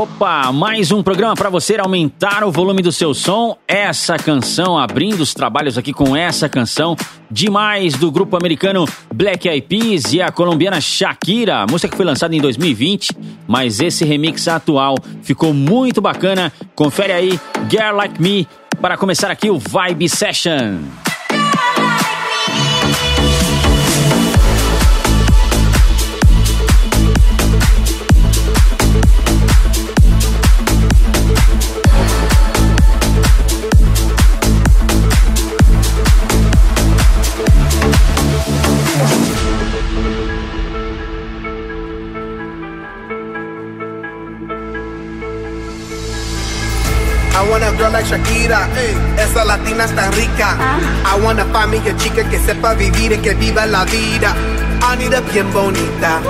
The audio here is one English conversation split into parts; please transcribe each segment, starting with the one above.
Opa, mais um programa para você aumentar o volume do seu som. Essa canção, abrindo os trabalhos aqui com essa canção, demais do grupo americano Black Eyed Peas e a colombiana Shakira, música que foi lançada em 2020, mas esse remix atual ficou muito bacana. Confere aí, Girl Like Me, para começar aqui o Vibe Session. Like Shakira, eh, esa latina es tan rica. Ah. I wanna find me a chica que sepa vivir y que viva la vida. I need a bien bonita,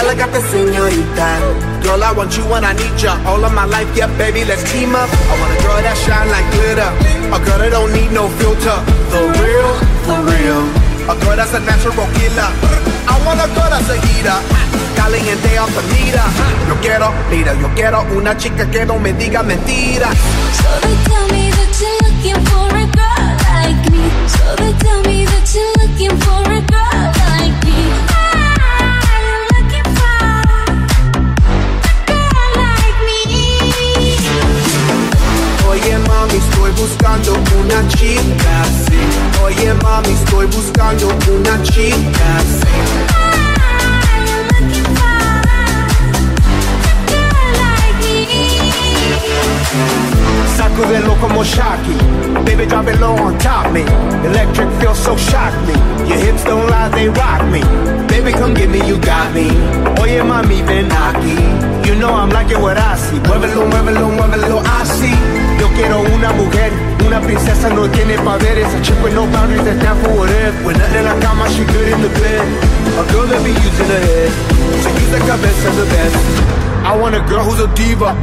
elegante señorita. Girl, I want you when I need ya. All of my life, yeah, baby, let's team up. I want a girl that shine like glitter, a girl that don't need no filter. The real, for real. A girl that's a natural killer. I want a girl that's a heater. Caliente the meter. Yo quiero, mira, yo quiero una chica que no me diga mentira. So they tell me that you're looking for a girl like me. So they tell me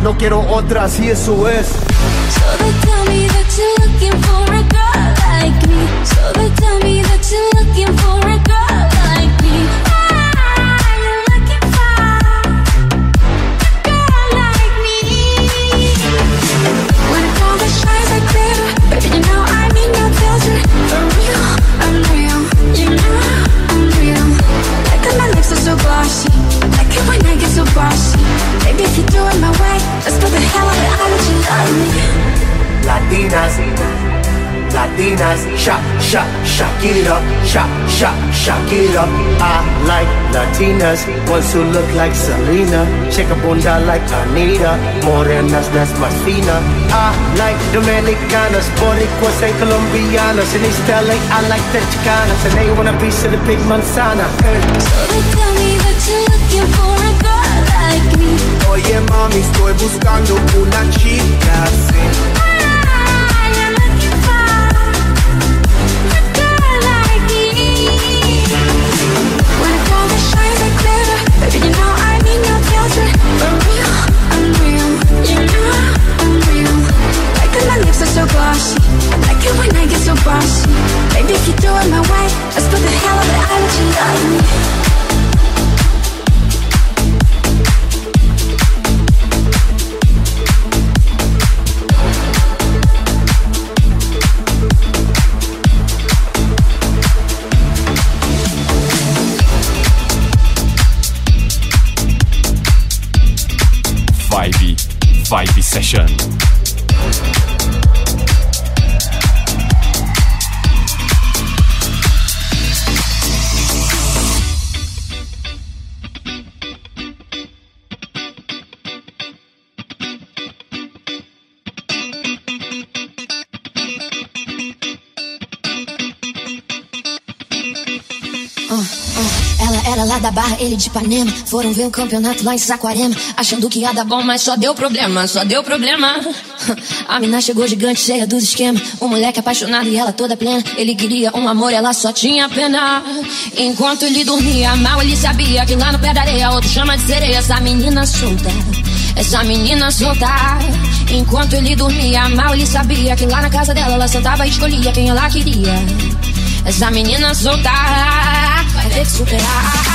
No quiero otra, así eso es. Latinas, shak, shak, shak it up, shak, shak, shak it up. I like Latinas, ones who look like Selena, shake a bunda like Anita, morenas las más fina. I like Dominicanas, Boricuas and Colombianas, in East LA I like the Chicanas, and they want a piece of the big manzana. Hey. So they tell me that you're looking for a girl like me. Oye mami, estoy buscando una chica baile de Ipanema. Foram ver um campeonato lá em Saquarema. Achando que ia dar bom, mas só deu problema, só deu problema. A mina chegou gigante, cheia dos esquemas. O moleque apaixonado e ela toda plena. Ele queria um amor, ela só tinha pena. Enquanto ele dormia, mal ele sabia que lá no pé da areia, outro chama de sereia. Essa menina solta, essa menina solta. Enquanto ele dormia, mal ele sabia que lá na casa dela, ela sentava e escolhia quem ela queria. Essa menina solta vai ter que superar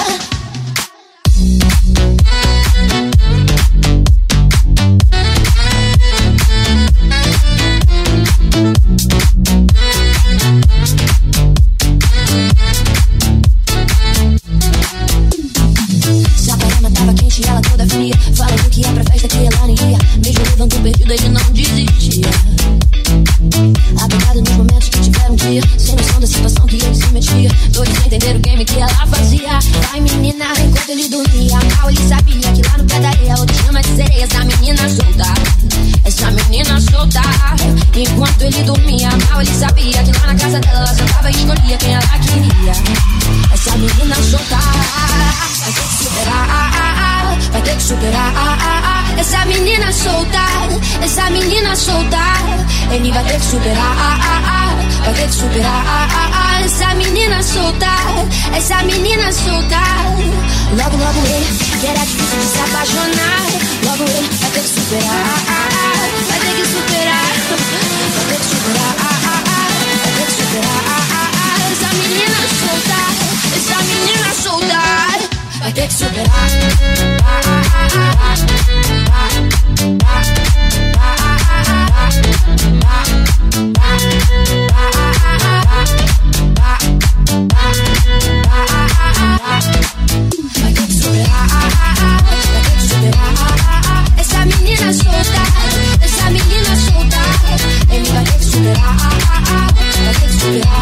a soltar. Ele vai ter que superar, ah, ah, ah, vai ter que superar, ah, ah, ah. essa menina soltar, essa menina soltar. Logo, logo ele, que era difícil de se apaixonar. Logo ele vai ter que superar, vai ter que superar, vai ter que superar, vai ter que superar, essa menina soltar, essa menina soltar. Vai ter que superar. Yeah.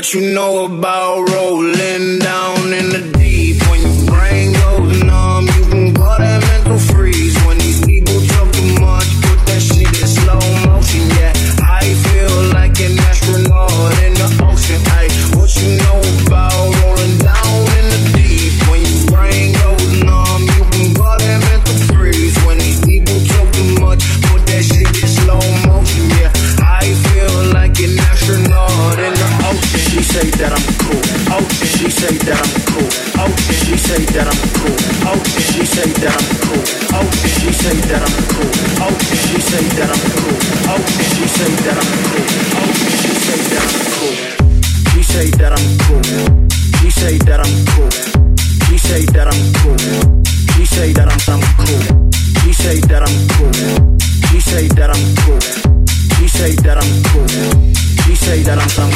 What you know about rolling down say that I'm cool? How she say that I'm cool? Oh, she say that I'm cool? Oh, she say that I'm cool? Oh, she say that I'm cool? She say that I'm cool. She say that I'm cool. She say that I'm cool. She say that I'm I'm cool. She say that I'm cool. She say that I'm cool. She say that I'm cool. She say that I'm I'm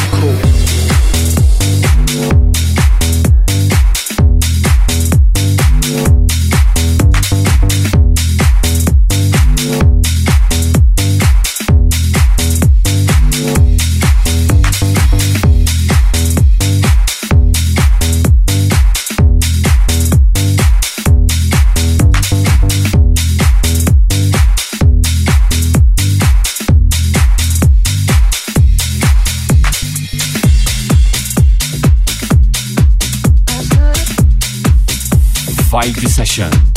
cool. Vibe Session.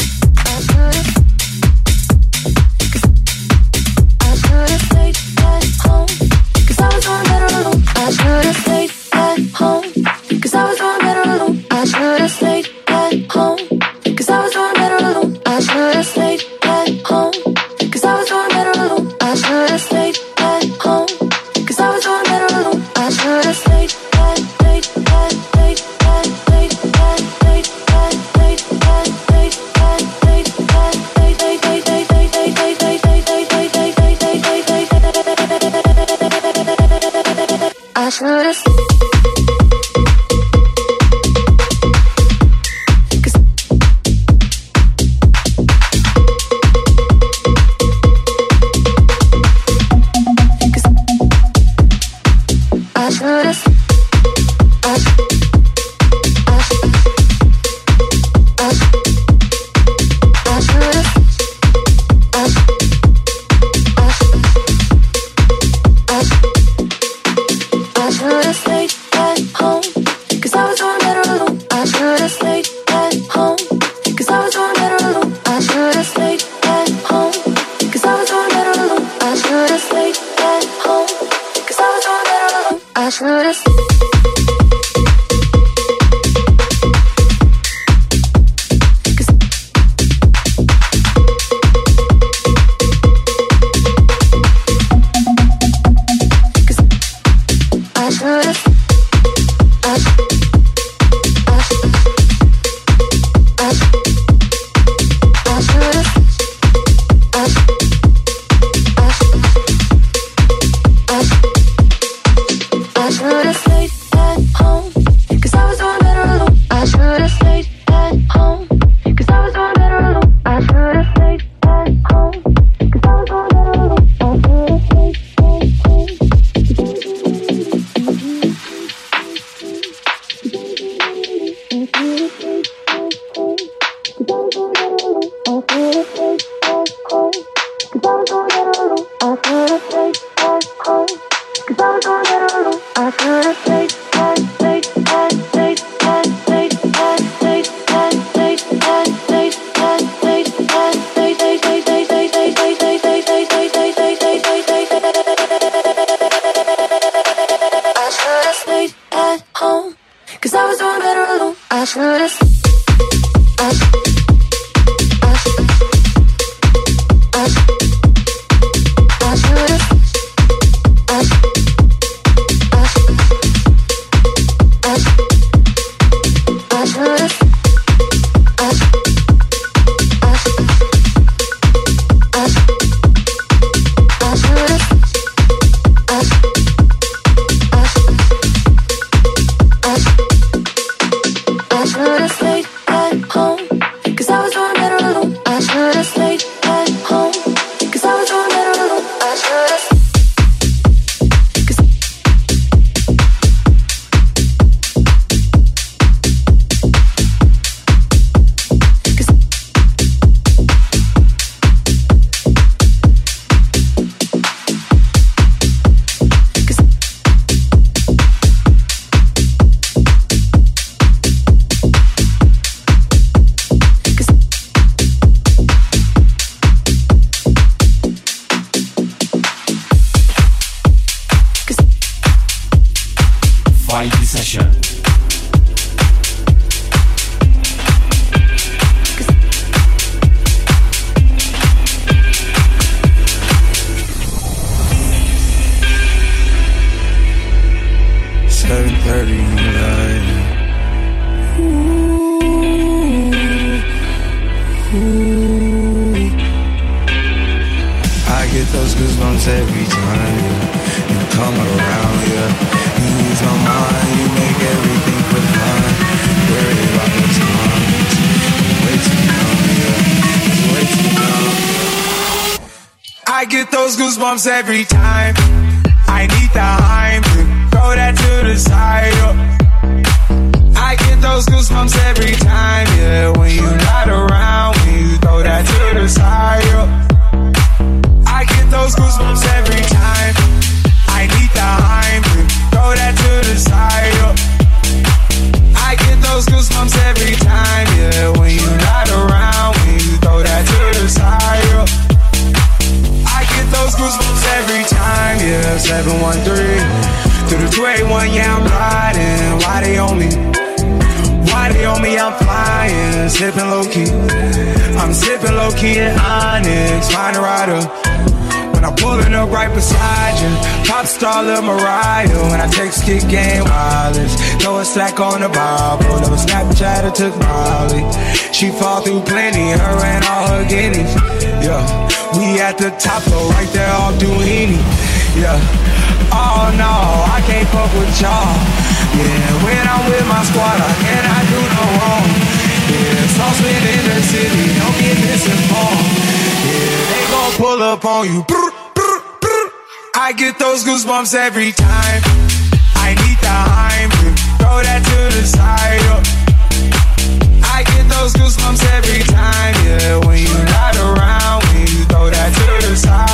Every time. On the Bible. Never Snapchat or took Molly. She fall through plenty, her and all her guineas. Yeah, we at the top though, right there off Duini. Yeah, oh no, I can't fuck with y'all. Yeah, when I'm with my squad, I cannot do no wrong. Yeah, saucepan in the city, don't get misinformed. Yeah, they gon' pull up on you. I get those goosebumps every time. I need the Heimlich, throw that to the side. I get those goosebumps every time, yeah. When you're not around, when you throw that to the side.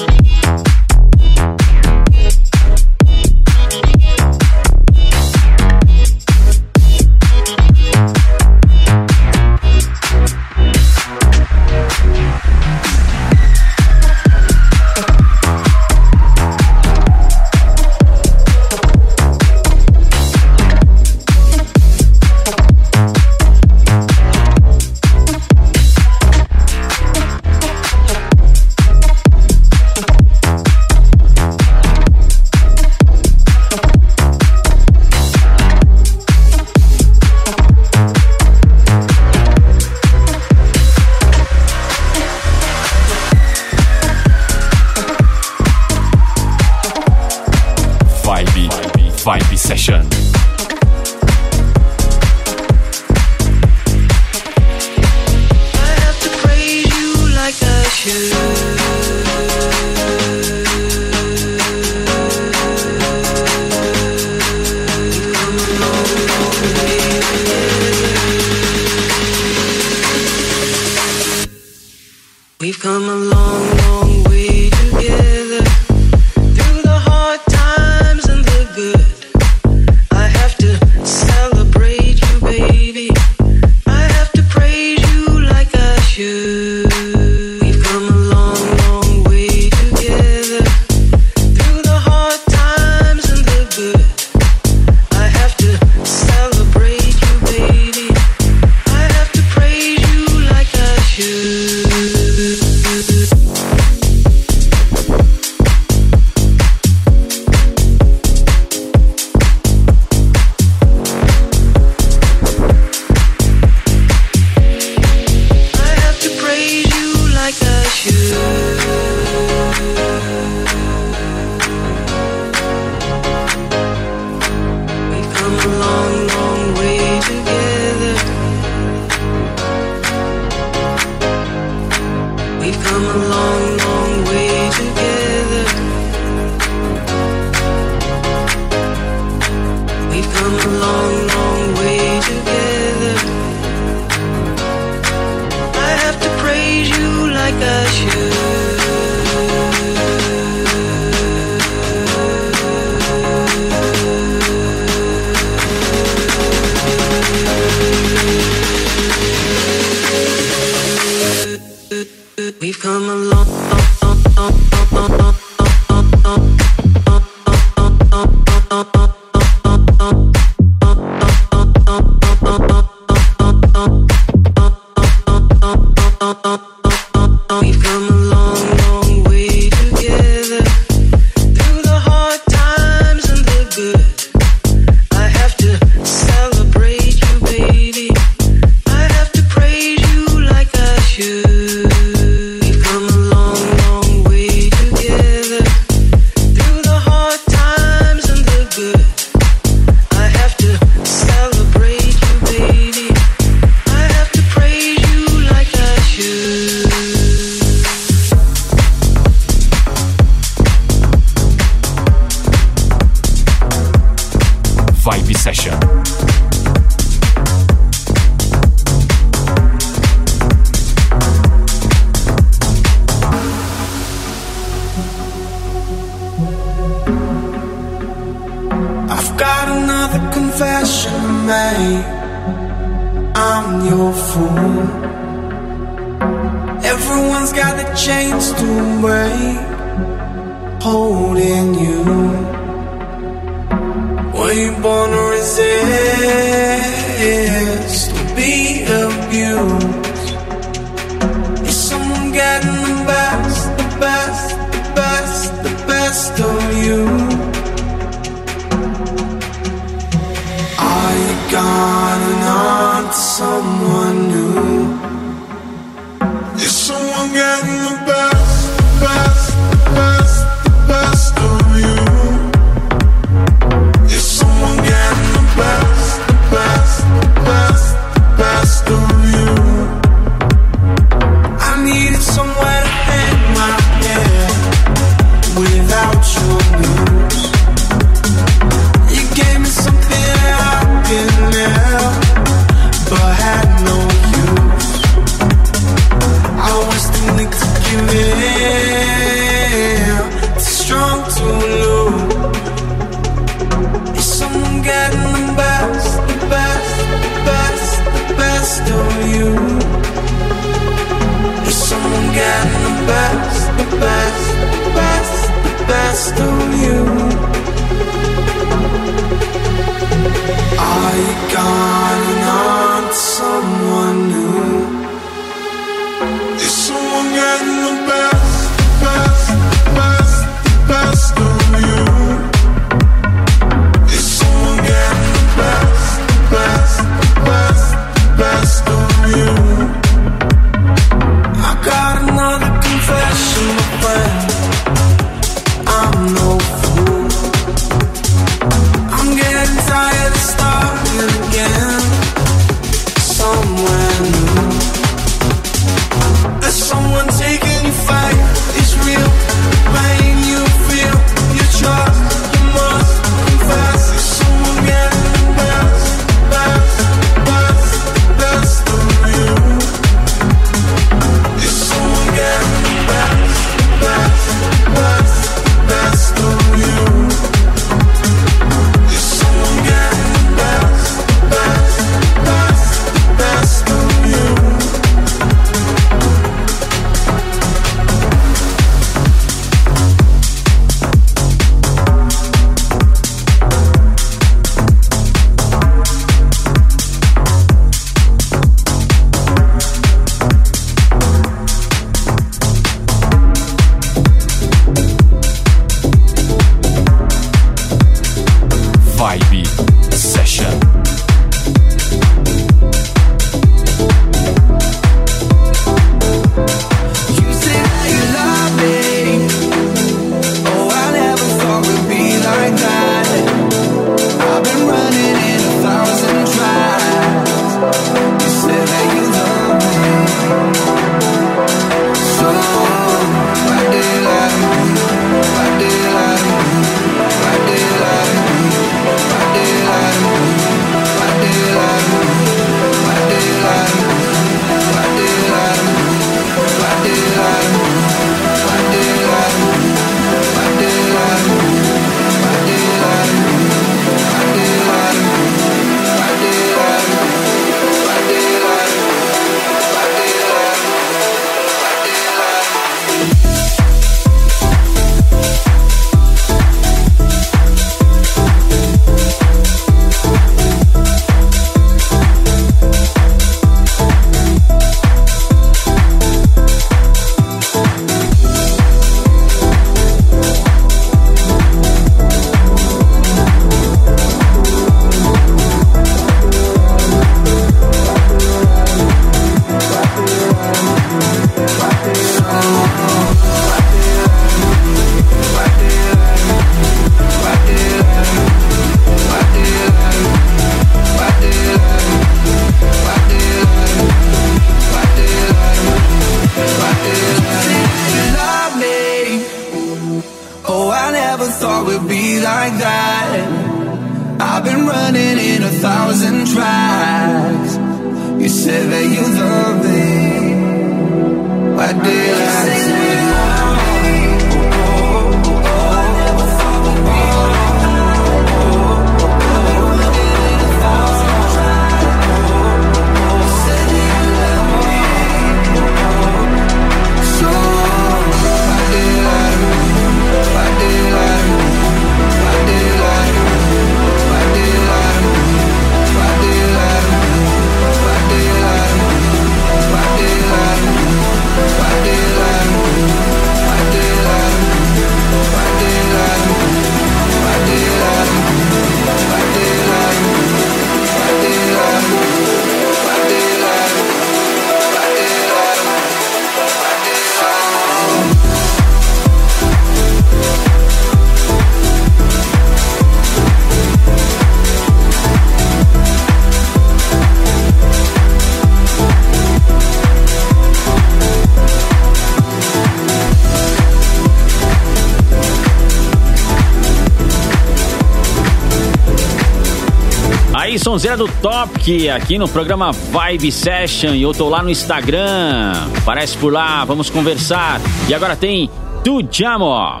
Sonzeira do Topic, aqui no programa Vibe Session. E eu tô lá no Instagram. Aparece por lá, vamos conversar. E agora tem Tu Jamo.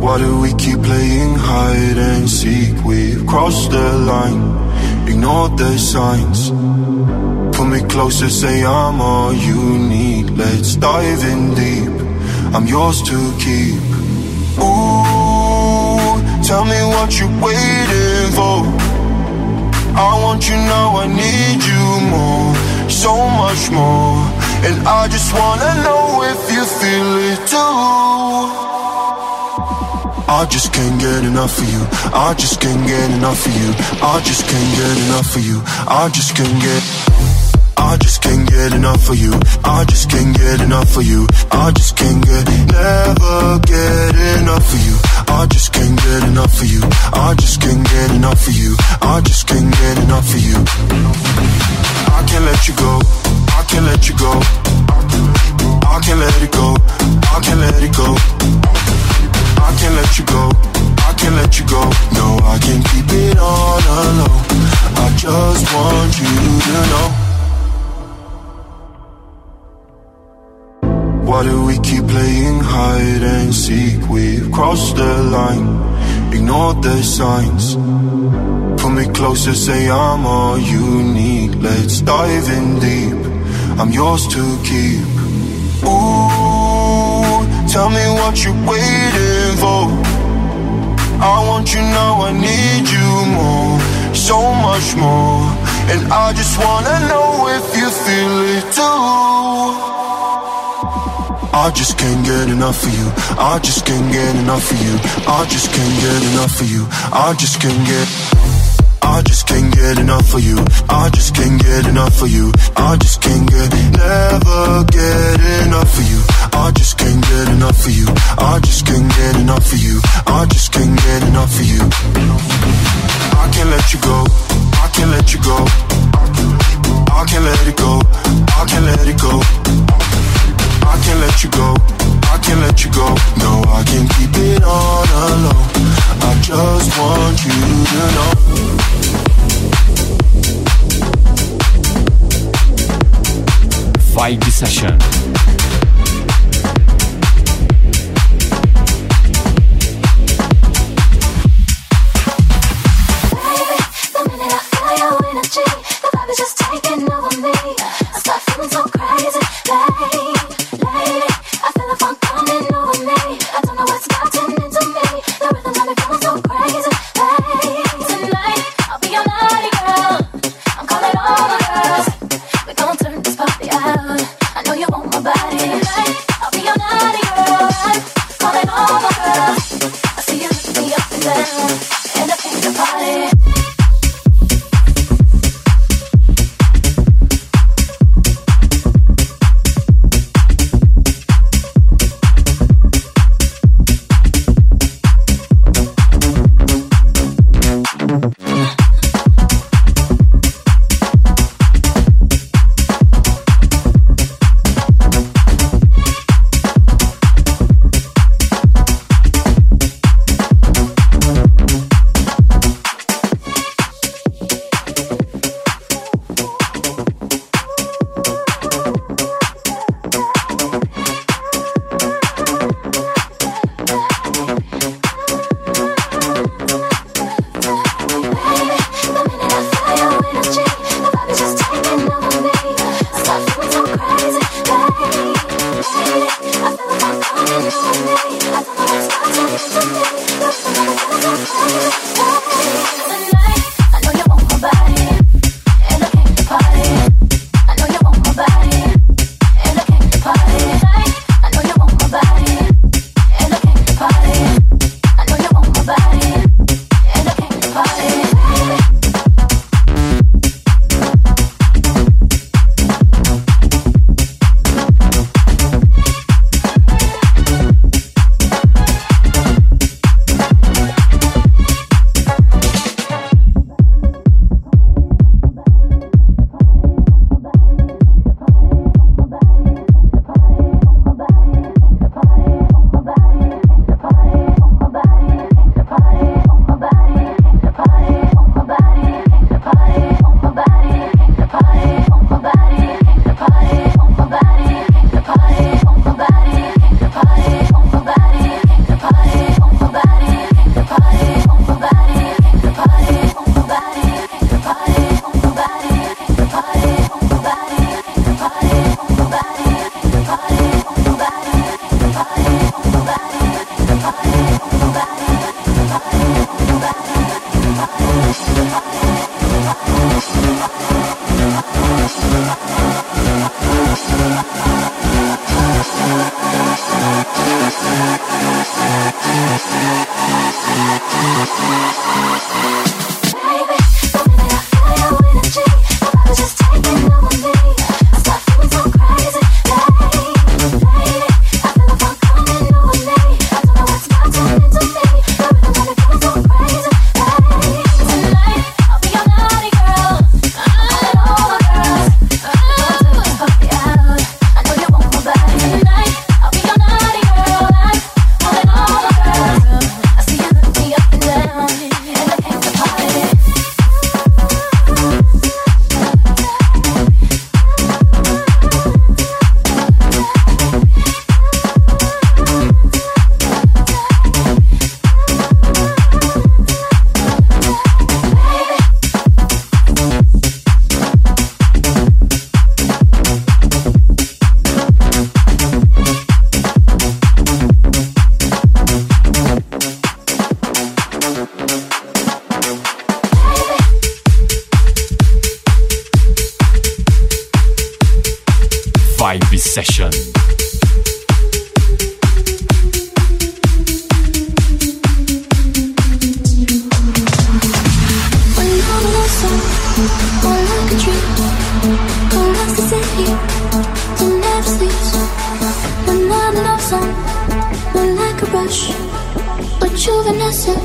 Why do we keep playing hide and seek? We've crossed the line, ignored the signs. Pull me closer, say I'm all you need. Let's dive in deep. I'm yours to keep. Ooh, tell me what you're waiting for. I want you now, I need you more, so much more. And I just wanna know if you feel it too. I just can't get enough of you. I just can't get enough of you. I just can't get enough of you. I just can't get. I just can't get enough of you. I just can't get enough of you. I just can't get, never get enough of you. I just can't get enough of you. I just can't get enough of you. I just can't get enough of you. I can't let you go. I can't let you go. I can't let it go. I can't let it go. I can't let you go. I can't let you go. No, I can't keep it on alone. I just want you to know. Why do we keep playing hide and seek? We've crossed the line, ignored the signs. Pull me closer, say I'm all you need. Let's dive in deep. I'm yours to keep. Ooh, tell me what you're waiting for. I want you now, I need you more, so much more. And I just wanna know if you feel it too. I just can't get enough of you. I just can't get enough of you. I just can't get enough of you. I just can't get. I just can't get enough of you. I just can't get enough of you. I just can't get, never get enough of you. I just can't get enough of you. I just can't get enough of you. I just can't get enough of you. I can't let you go. I can't let you go. I can't let it go. I can't let it go. I can't let you go. I can't let you go. No, I can't keep it on alone. I just want you to know. Vibe Session. rush A juvenescent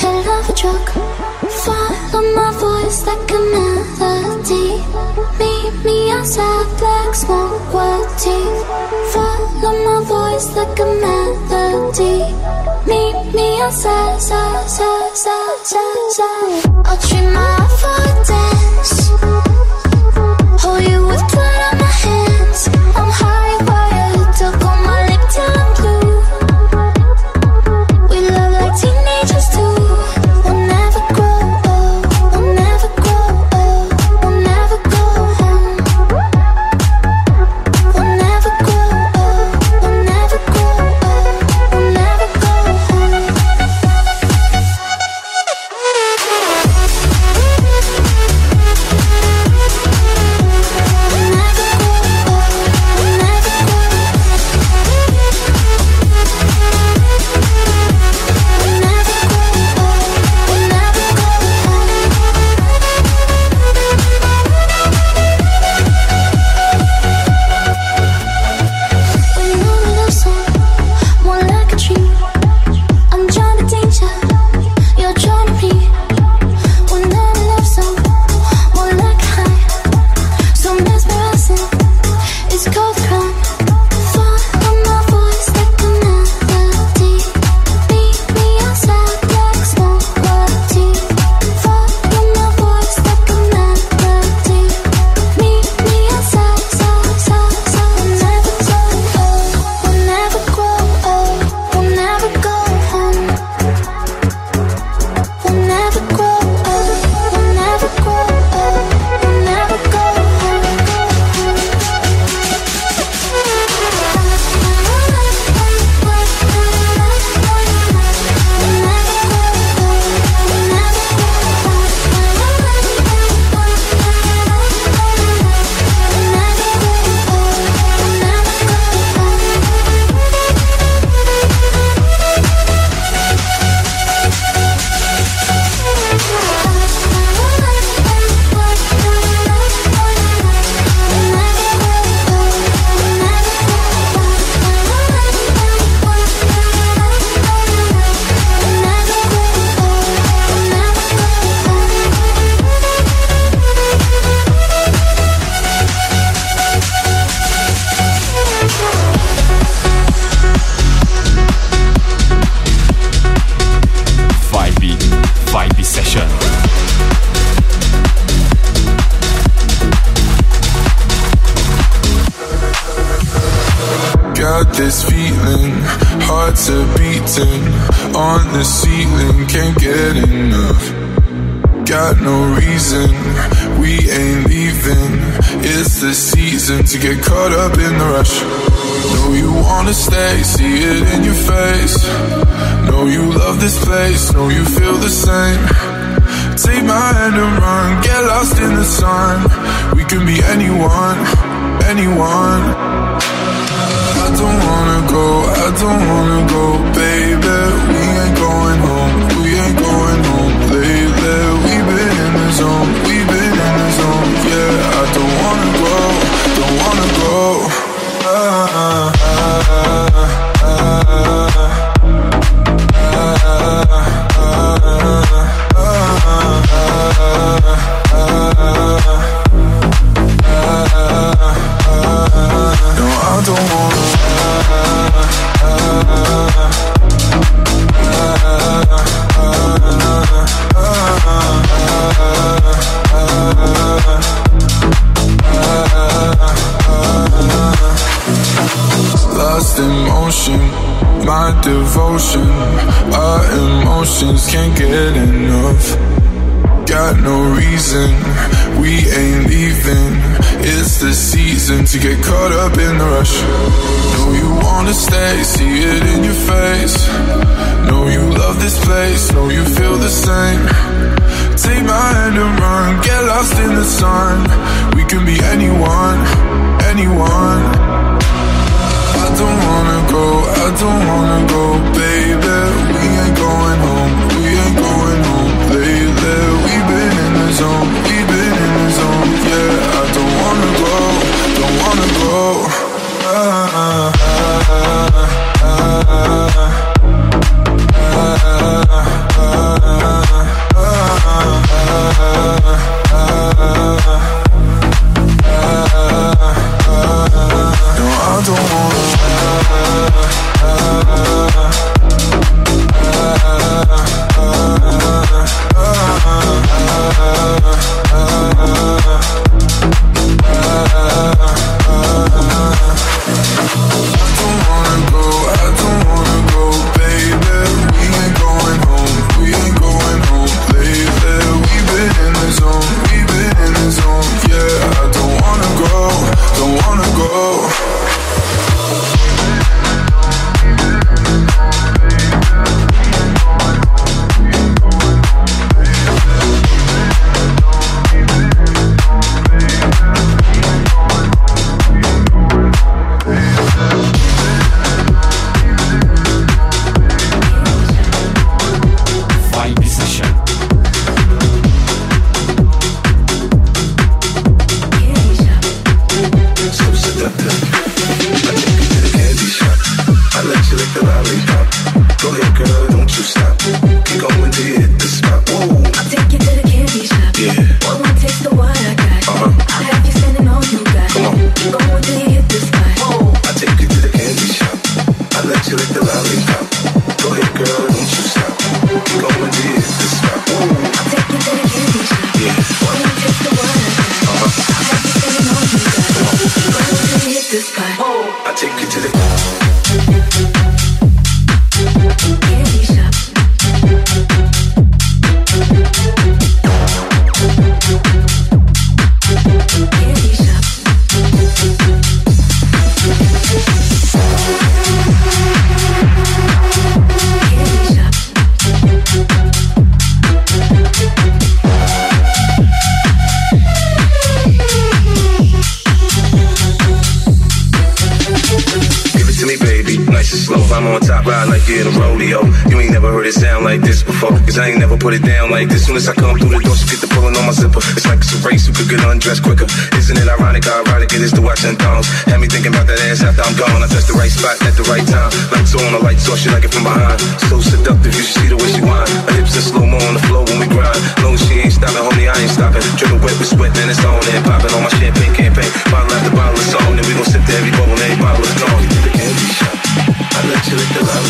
Head of a truck Follow my voice like a melody Meet me outside black smoke white teeth. Follow my voice like a melody Meet me outside, side, side, side, side, side. I'll treat my for dance ride like you're in a rodeo. You ain't never heard it sound like this before. Cause I ain't never put it down like this. Soon as I come through the door, she get the pulling on my zipper. It's like it's a race who could get undressed quicker. Isn't it ironic how ironic it is to watch and thongs? Had me thinking about that ass after I'm gone. I touched the right spot at the right time. Lights on, the lights off, she like it from behind. So seductive, you should see the way she whine. Her hips in slow mo on the floor when we grind. Long as she ain't stopping, homie, I ain't stopping. Dripping wet with sweat, then it's on and popping on my champagne campaign. Bottle after bottle of song, then we gon' sip to every bubble, and every bottle is gone. I let you lick the lollipop.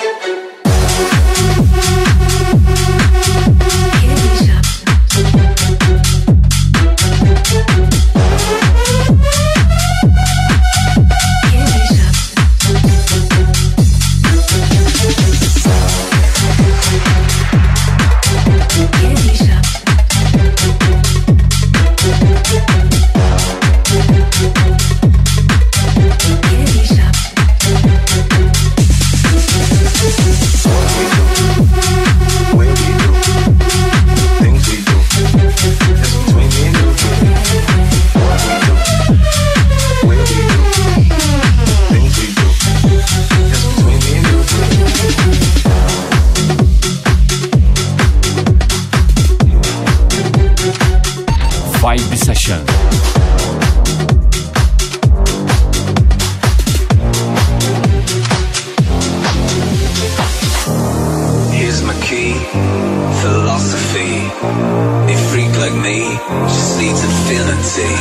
needs infinity.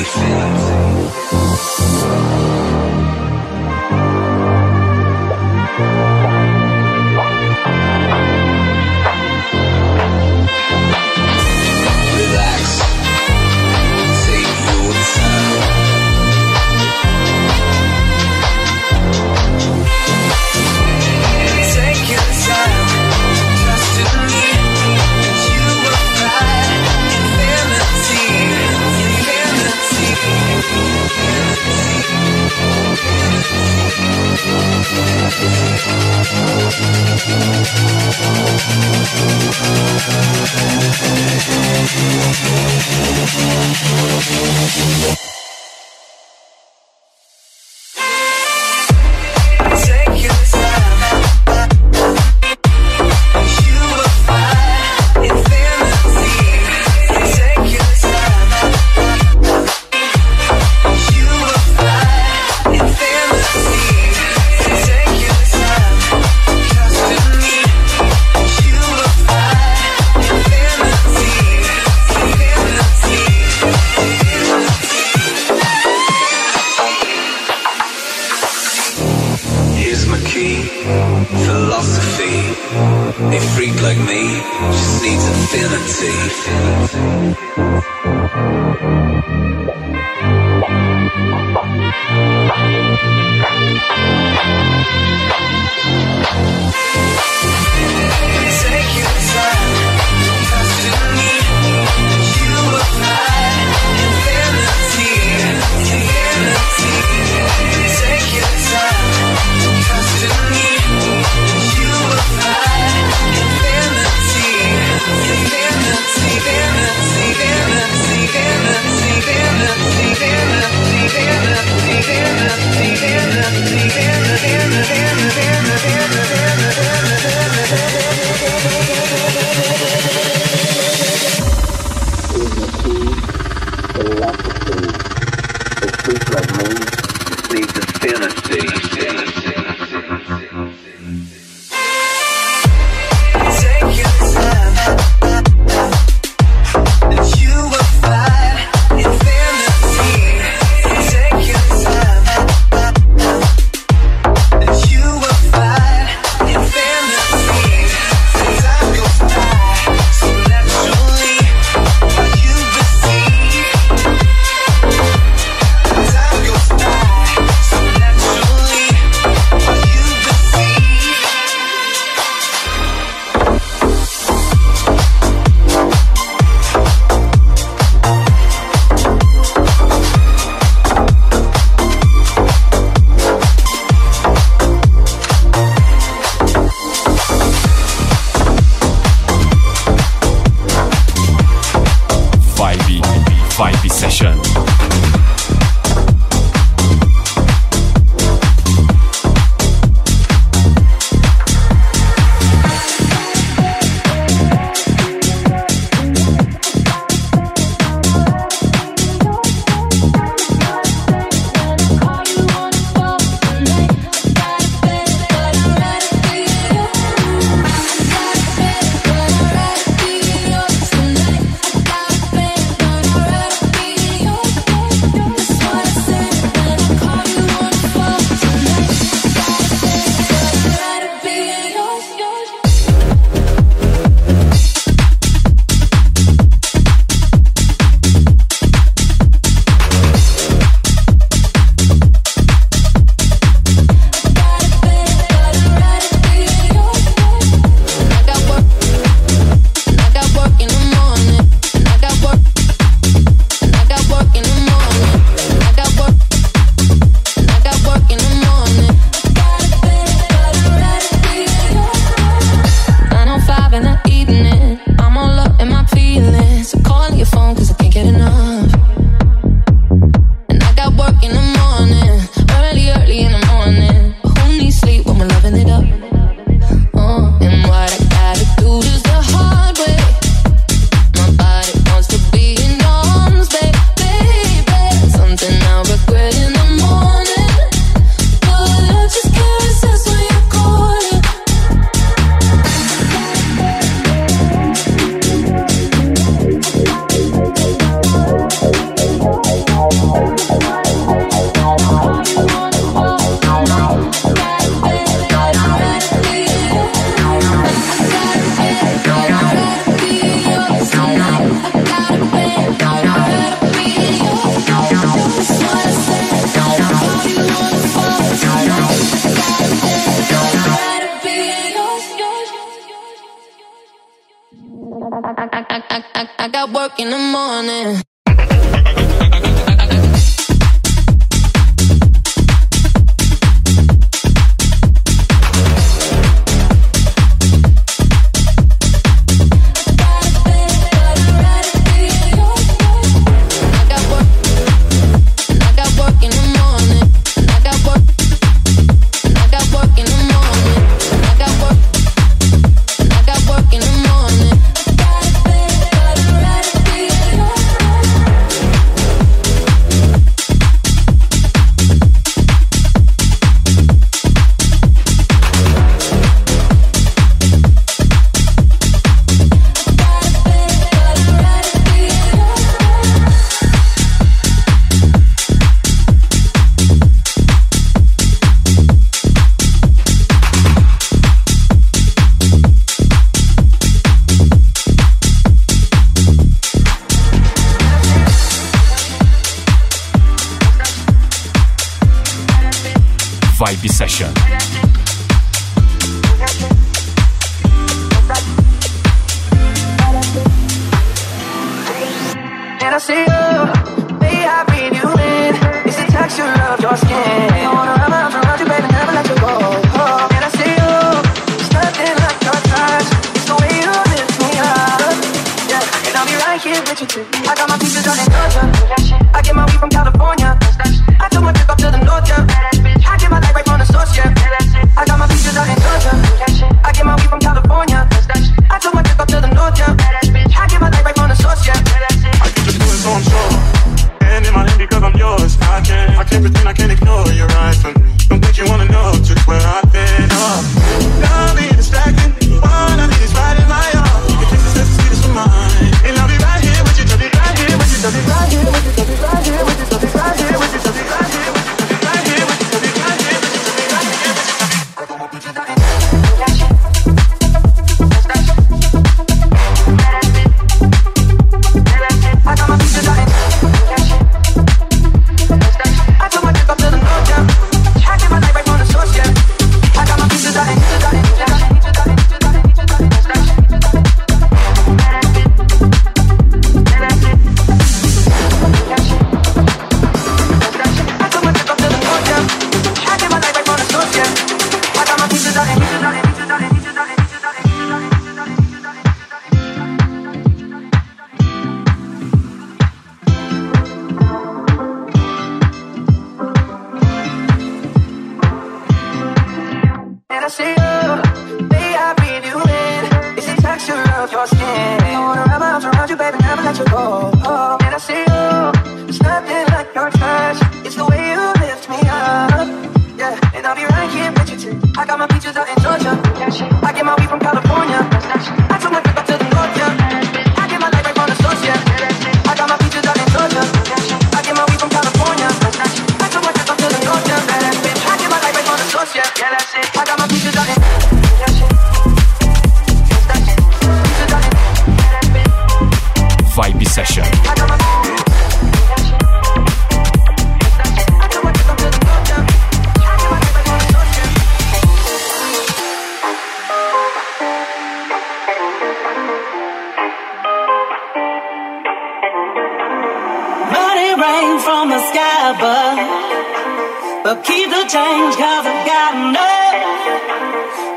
I got work in the morning.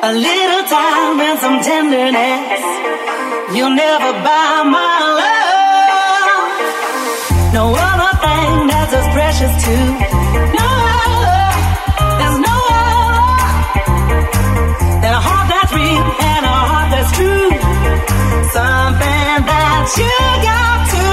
A little time and some tenderness. You'll never buy my love. No other thing that's as precious to. No other. There's no other. Than a heart that's real and a heart that's true. Something that you got to.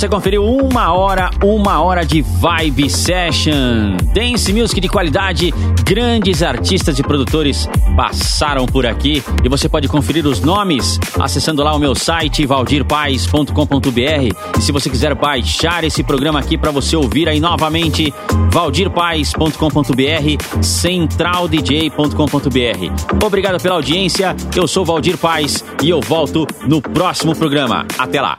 você conferiu uma hora, uma hora de Vibe Session. Dance Music de qualidade, grandes artistas e produtores passaram por aqui. E você pode conferir os nomes acessando lá o meu site, valdirpaes.com.br. E se você quiser baixar esse programa aqui para você ouvir aí novamente, valdirpaes.com.br, centraldj.com.br. Obrigado pela audiência, eu sou Valdir Paz e eu volto no próximo programa. Até lá!